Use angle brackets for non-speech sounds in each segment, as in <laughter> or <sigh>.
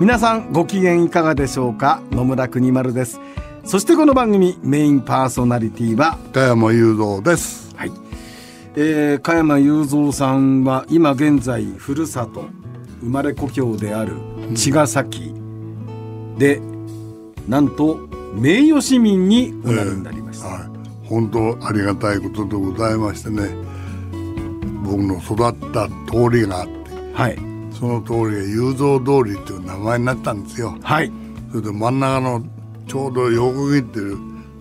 皆さんご機嫌いかがでしょうか？野村国丸です。そしてこの番組メインパーソナリティは加山雄三です。はい、えー、加山雄三さんは今現在ふるさと生まれ故郷である茅ヶ崎で、なんと名誉市民におなりになりました、えー、はい、本当ありがたいことでございましてね。僕の育った通りがあって、はい、その通りが雄三通りっていう名前になったんですよ。はい、それで真ん中のちょうど横切ってる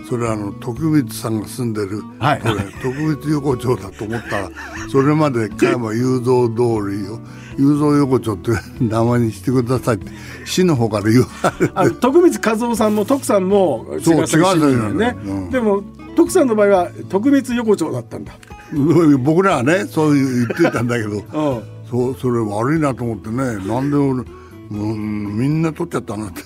それはあの徳光さんが住んでる、はい、これ徳光横丁だと思ったらそれまで加山雄三通りを雄三横丁って名前にしてくださいって市の方から言われて。徳光和夫さんも徳さんもそう違うね、うん、でも徳さんの場合は徳光横丁だったんだ。僕らはねそう言ってたんだけど、うんそうそれ悪いなと思ってねなんで俺もうみんな取っちゃったなって。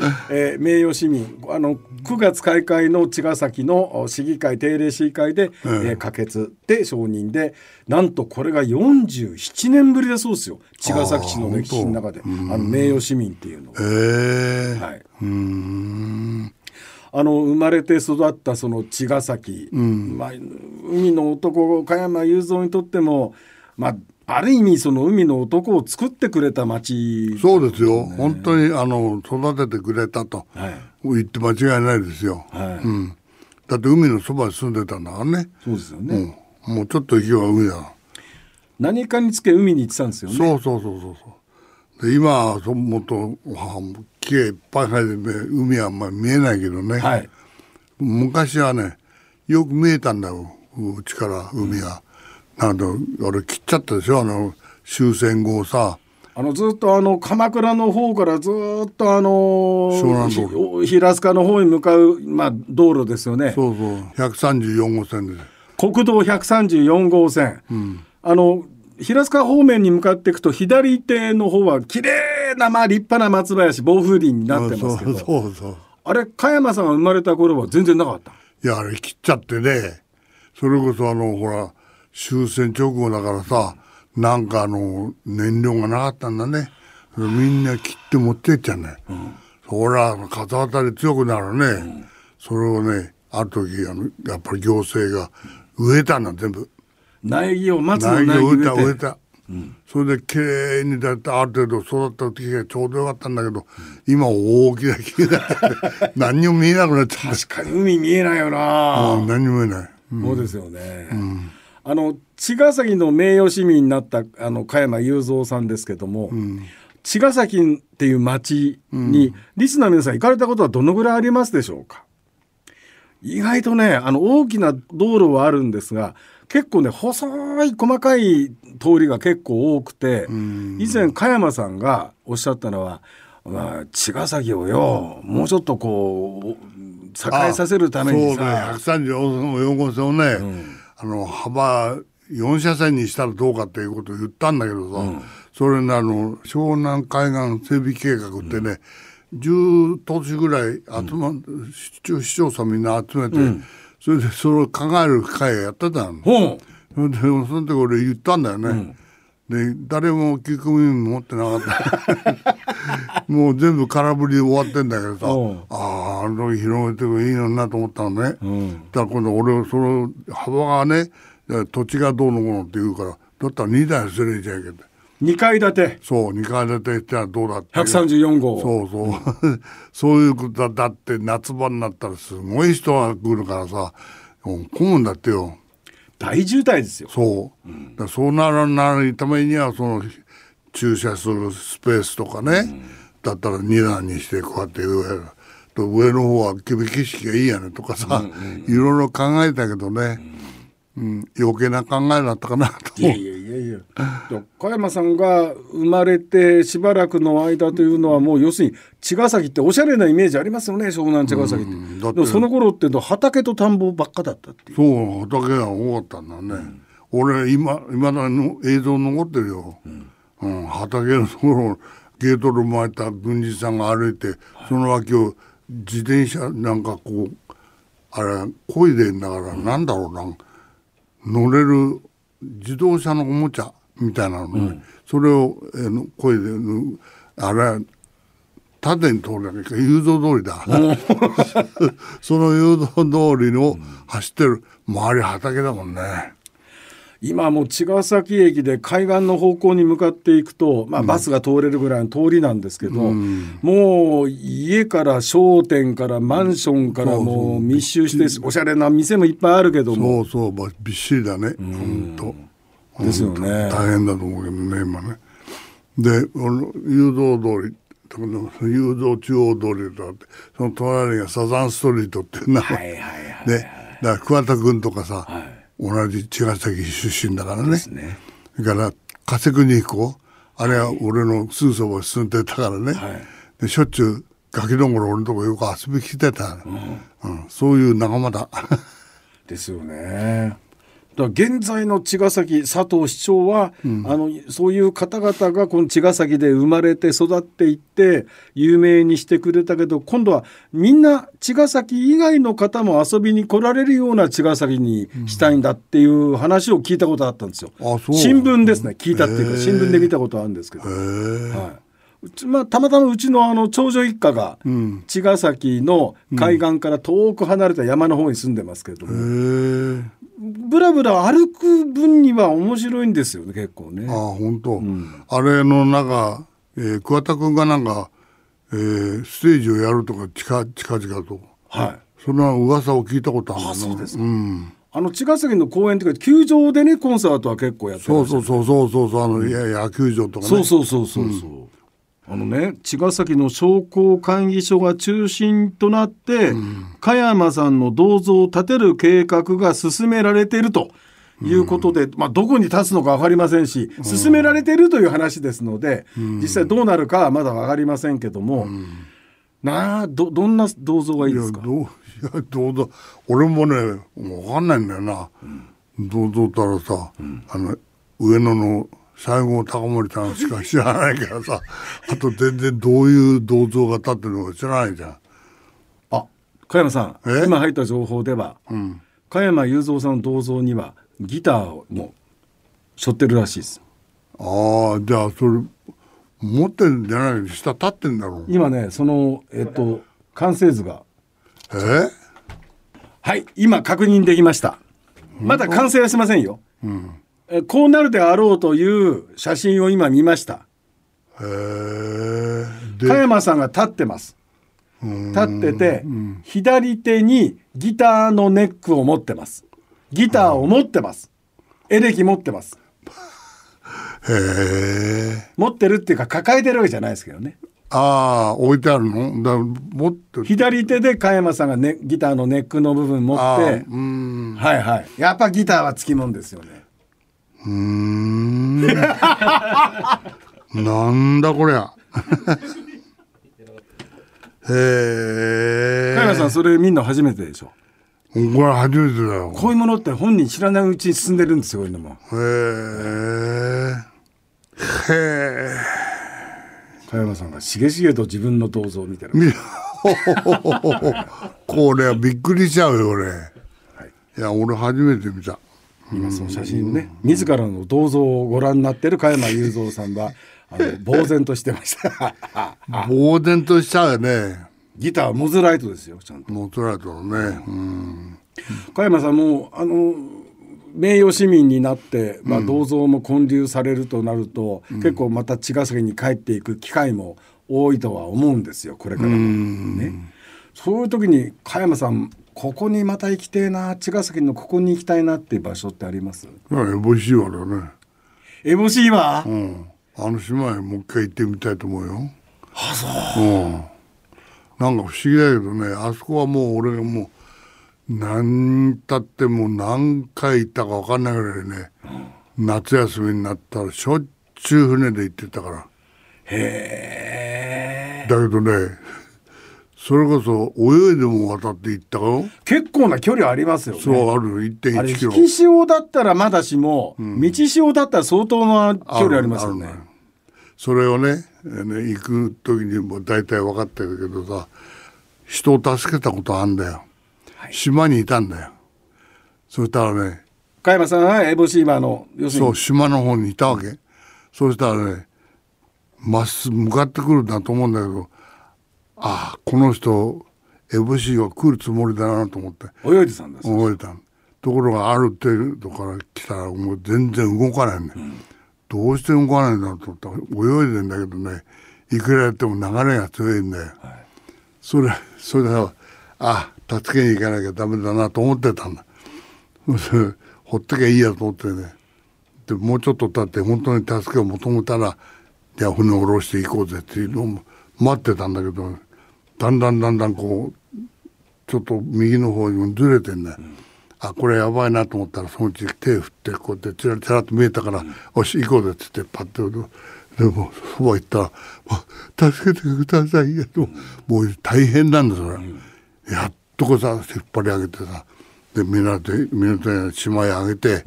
<laughs> えー、名誉市民あの9月開会の茅ヶ崎の市議会定例市議会で、えー、えー、可決で承認でなんとこれが47年ぶりだそうですよ。茅ヶ崎市の歴史の中で。あの名誉市民っていうの。えー、はい、うん。あの生まれて育ったその茅ヶ崎、うん、まあ、海の男加山雄三にとってもまあある意味その海の男を作ってくれた町、ね、そうですよ。本当にあの育ててくれたと、はい、言って間違いないですよ、はい。うん、だって海のそばに住んでたんだからね。そうですよね、うん、もうちょっと行けば海だ。何かにつけ海に行ってたんですよね。そうそうそうそうそう。で今はもっと木がいっぱい生えて海はあんまり見えないけどね、はい、昔はねよく見えたんだよ。うちから海は。あの俺切っちゃったでしょあの終戦後さ。あのずっとあの鎌倉の方からずっとあの平塚の方に向かう、まあ、道路ですよね。そうそう。134号線です。国道134号線、うん、あの平塚方面に向かっていくと左手の方は綺麗なまあ立派な松林暴風林になってますけど。そうそう。あれ加山さんが生まれた頃は全然なかった？いやあれ切っちゃってね。それこそあのほら終戦直後だからさなんかあの燃料がなかったんだね。みんな切って持ってっちゃうね、うん、そりゃ風当たり強くなるね、うん、それをねある時あのやっぱり行政が植えたんだ全部。苗木を松の苗木を植えた植えた、うん、それできれいにだってある程度育った時がちょうどよかったんだけど、今大きな木が <laughs> 何にも見えなくなっちゃった。確かに。海見えないよな、うん、何にも見えない、そうですよね、うんあの茅ヶ崎の名誉市民になったあの加山雄三さんですけども、うん、茅ヶ崎っていう町に、うん、リスナー皆さん行かれたことはどのぐらいありますでしょうか？意外とねあの大きな道路はあるんですが結構ね細い細かい通りが結構多くて、うん、以前加山さんがおっしゃったのはまあ、茅ヶ崎をよ、もうちょっとこう栄えさせるためにさそうね134号線をね、うんあの幅4車線にしたらどうかっていうことを言ったんだけどさ、うん、それねあの湘南海岸整備計画ってね、うん、10都市ぐらい集ま、うん、市町村みんな集めて、うん、それでそれを考える会やってたの。それでその時俺言ったんだよね。で誰も聞く耳持ってなかった。<laughs> もう全部空振りで終わってんだけどさあああの時広げてもいいのになと思ったのね、うん、だから今度俺その幅がね土地がどうのこうのって言うからだったら2台すれちゃいけない2階建て。そう2階建てってのはどうだって134号。そうそう、<laughs> そういうことだって夏場になったらすごい人が来るからさ混むんだってよ大渋滞ですよ。そう、うん、だそうならないためにはその駐車するスペースとかね、うん、だったら2段にしてこうやって上と上の方は景色がいいやねとかさ、いろいろ考えたけどね、うん、余計な考えだったかなといやいやいいやいや加山さんが生まれてしばらくの間というのはもう要するに茅ヶ崎っておしゃれなイメージありますよね湘南茅ヶ崎って,、うんだって。でもその頃って畑と田んぼばっかだったっていう。そう畑が多かったんだね、俺今今だの映像残ってるよ、うん畑のところゲートル巻いた軍人さんが歩いて、その脇を自転車なんかこうあれ漕いでんだから、なんだろうな。乗れる自動車のおもちゃみたいなのね、それを、えーの漕いでぬあれ縦に通るだけか誘導通りだ。<laughs> その誘導通りの走ってる周り畑だもんね今もう茅ヶ崎駅で海岸の方向に向かっていくと、まあ、バスが通れるぐらいの通りなんですけど、もう家から商店からマンションからもう密集しておしゃれな店もいっぱいあるけども。そうそうまあびっしりだね本当ですよね。大変だと思うけどね今ね。で誘導通り誘導中央通りとあってその隣がサザンストリートっていう名前。はいはいはいでだから桑田君とかさ、同じ茅ヶ崎出身だからね。ね。それから加瀬国彦あれは俺のすぐそばに住んでたからね、はい。でしょっちゅうガキどんごろ俺のとこよく遊びに来てた、うん。そういう仲間だ。<laughs> ですよね。だ現在の茅ヶ崎佐藤市長は、あのそういう方々がこの茅ヶ崎で生まれて育っていって有名にしてくれたけど今度はみんな茅ヶ崎以外の方も遊びに来られるような茅ヶ崎にしたいんだっていう話を聞いたことあったんですよ。う。新聞ですね。聞いたっていうか新聞で見たことあるんですけど。はいまあ、たまたまうちのあの長女一家が茅ヶ崎の海岸から遠く離れた山の方に住んでますけれども、へえぶらぶら歩く分には面白いんですよね結構ね。あ。本当、あれの中、えー、桑田君がなんか、えーステージをやるとか近近々と。はい。そんな噂を聞いたことあるんそうですか。うん、あの茅ヶ崎の公園というか球場でねコンサートは結構やってそうるそうそうそうそうそうあの、いや野球場とかね。そうそうそうそうそう、あのね茅ヶ崎の商工会議所が中心となって、加山さんの銅像を建てる計画が進められているということで、まあ、どこに立つのか分かりませんし進められているという話ですので、実際どうなるかはまだ分かりませんけども、なあどどんな銅像がいいいですか？やどう <laughs> いやどうだ俺もね分かんないんだよな、どうぞったらさ、あの上野の西郷隆盛さんしか知らないからさ <laughs> あと全然どういう銅像が立ってるのか知らないじゃん。あ加山さんえ？今入った情報では、加山雄三さんの銅像にはギターをも背負ってるらしいです。ああじゃあそれ持ってんじゃないの下立ってんだろう。今ねそのえっと完成図が。え？はい今確認できました。まだ完成はしませんよ、えこうなるであろうという写真を今見ました。加で山さんが立ってます。立ってて左手にギターのネックを持ってます。ギターを持ってます。エレキ持ってます。持ってるっていうか抱えてるわけじゃないですけどね。ああ置いてあるの？だ持って左手で加山さんが、ね、ギターのネックの部分持って。うん。はいはい。やっぱギターはつきもんですよねうーん。なんだこりゃ。<laughs> へえ加山さんそれ見んの初めてでしょ？これ初めてだよ。こういうものって本人知らないうちに進んでるんですよこういうのも。へえへえ加山さんがしげしげと自分の銅像を見てる。み <laughs> これはびっくりしちゃうよ俺、い、や俺初めて見た今その写真をね自らの銅像をご覧になってる加山雄三さんはあの呆然としてました。<laughs> 呆然としちゃうよね。ギターはモズライトですよちゃんと。モトライトのね。うん。加山さんもあの名誉市民になって、まあ、銅像も建立されるとなると、結構また茅ヶ崎に帰っていく機会も多いとは思うんですよこれからも。ね。そういう時に加山さんここにまた行きてえな茅ヶ崎のここに行きたいなっていう場所ってあります？いや烏帽子はだね。エボシーは、うん。あの島へもう一回行ってみたいと思うよ。あそう。うん。なんか不思議だけどねあそこはもう俺がもう何たってもう何回行ったか分かんないぐらいね、夏休みになったらしょっちゅう船で行ってたから。へえ。だけどねそれこそ泳いでも渡って行ったよ結構な距離ありますよね。そうあるあれ1.1キロ。引き潮だったらまだしも、道潮だったら相当な距離ありますよね。あるのそれをねね行く時にも大体分かってるけどさ人を助けたことあんだよ、島にいたんだよ。そしたらね加山さんはエボシーバーの要するに。そう島の方にいたわけ。そうしたらねまっすぐ向かってくるんだと思うんだけどああこの人 FC は来るつもりだなと思って。泳いでたんです、覚えた。のところがある程度から来たらもう全然動かない。ね、どうして動かないんだろうと思った。ら泳いでんだけどねいくらやっても流れが強いんだよ、それそれであ助けに行かなきゃダメだなと思ってたんだ。ほっときゃいいやと思ってね。でもうちょっと経って本当に助けを求めたらじゃあ船を下ろしていこうぜっていうのを待ってたんだけどだんだんだんだんこうちょっと右の方にもずれてんだよ、あこれやばいなと思ったらそのうち手振ってこうやってチラチラっと見えたから「よし行こうぜ」っつってパッてでもそば行ったら「もう助けてくださいよ」と。もう大変なんだそれ、やっとこうさ引っ張り上げてさ。で港へ港へ島へ上げて、そし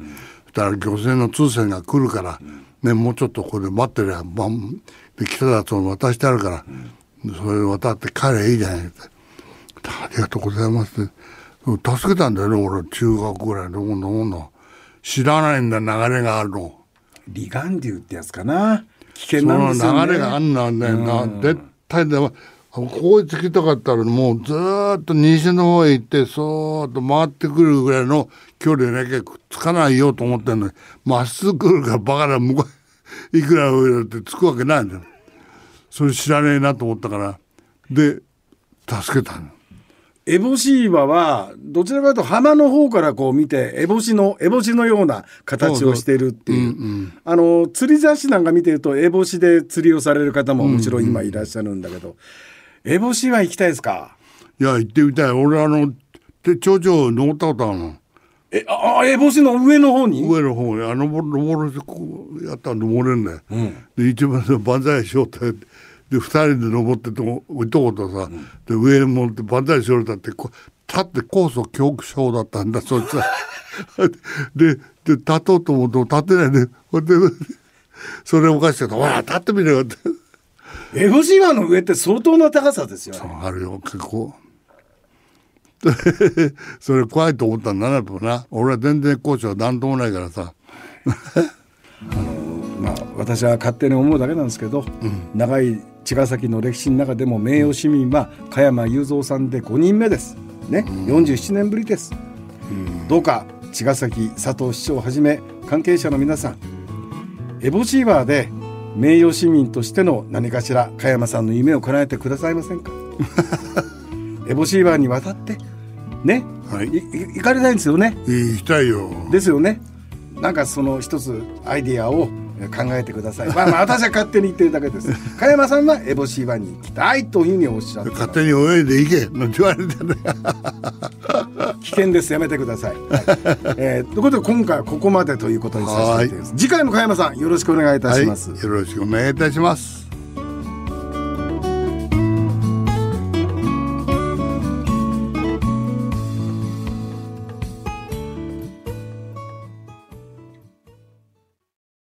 たら漁船の通船が来るから、ね、もうちょっとここで待ってりゃで来たやつを渡してあるから、それ渡って帰ればいいじゃないって。ありがとうございますって。助けたんだよね、俺、中学ぐらいのもんのもんの。知らないんだ、流れがあるの。離岸流ってやつかな危険なんですよね流れがあんなんだよな。絶対でも、ここへ着きたかったら、もうずーっと西の方へ行って、そーっと回ってくるぐらいの距離でなきゃくっつかないよと思ってんのに、まっすぐ来るからバカな向こう、いくら上だってつくわけないんだよ。それ知らねえなと思ったから。で、助けたの。エボシーバはどちらかというと浜の方からこう見てエボシのエボシのような形をしているっていうあの釣り雑誌なんか見てるとエボシで釣りをされる方ももちろん今いらっしゃるんだけど、エボシは行きたいですか？いや、行ってみたい。俺、あの、で頂上登ったことあるの。えああエボシの上の方に？上の方に、あの、登るこうやったら登れんだよ。で、一番で万歳しようって。で、二人で登ってと、いとことさ、で、上に持って万歳しようってこう、立って高所恐怖症だったんだ、そいつは。<laughs> で、で、立とうと思うと立てないで、ほんで、それおかしかった。ほら、立ってみろよって。エボシーバの上って相当な高さですよねあるよ結構 <laughs> それ怖いと思ったんだなやっぱな俺は全然高所は何ともないからさ <laughs> まあ、私は勝手に思うだけなんですけど、長い茅ヶ崎の歴史の中でも名誉市民は加山雄三さんで5人目です。ね、47年ぶりです。どうか茅ヶ崎佐藤市長をはじめ関係者の皆さんエボシーバーで名誉市民としての何かしら加山さんの夢を叶えてくださいませんか？<laughs> エボシーバーに渡ってね、はい行かれたいんですよね。行きたいよですよね。なんかその一つアイディアをえー考えてください。まあ、まあ私は勝手に言ってるだけです。<laughs> 加山さんはエボシーバに行きたいというふうにおっしゃって勝手に泳いで行けなんて言われてね <laughs> 危険です。やめてください。はいえーということで今回はここまでということにさせていただきます。次回も加山さんよろしくお願いいたはいします。よろしくお願いいたします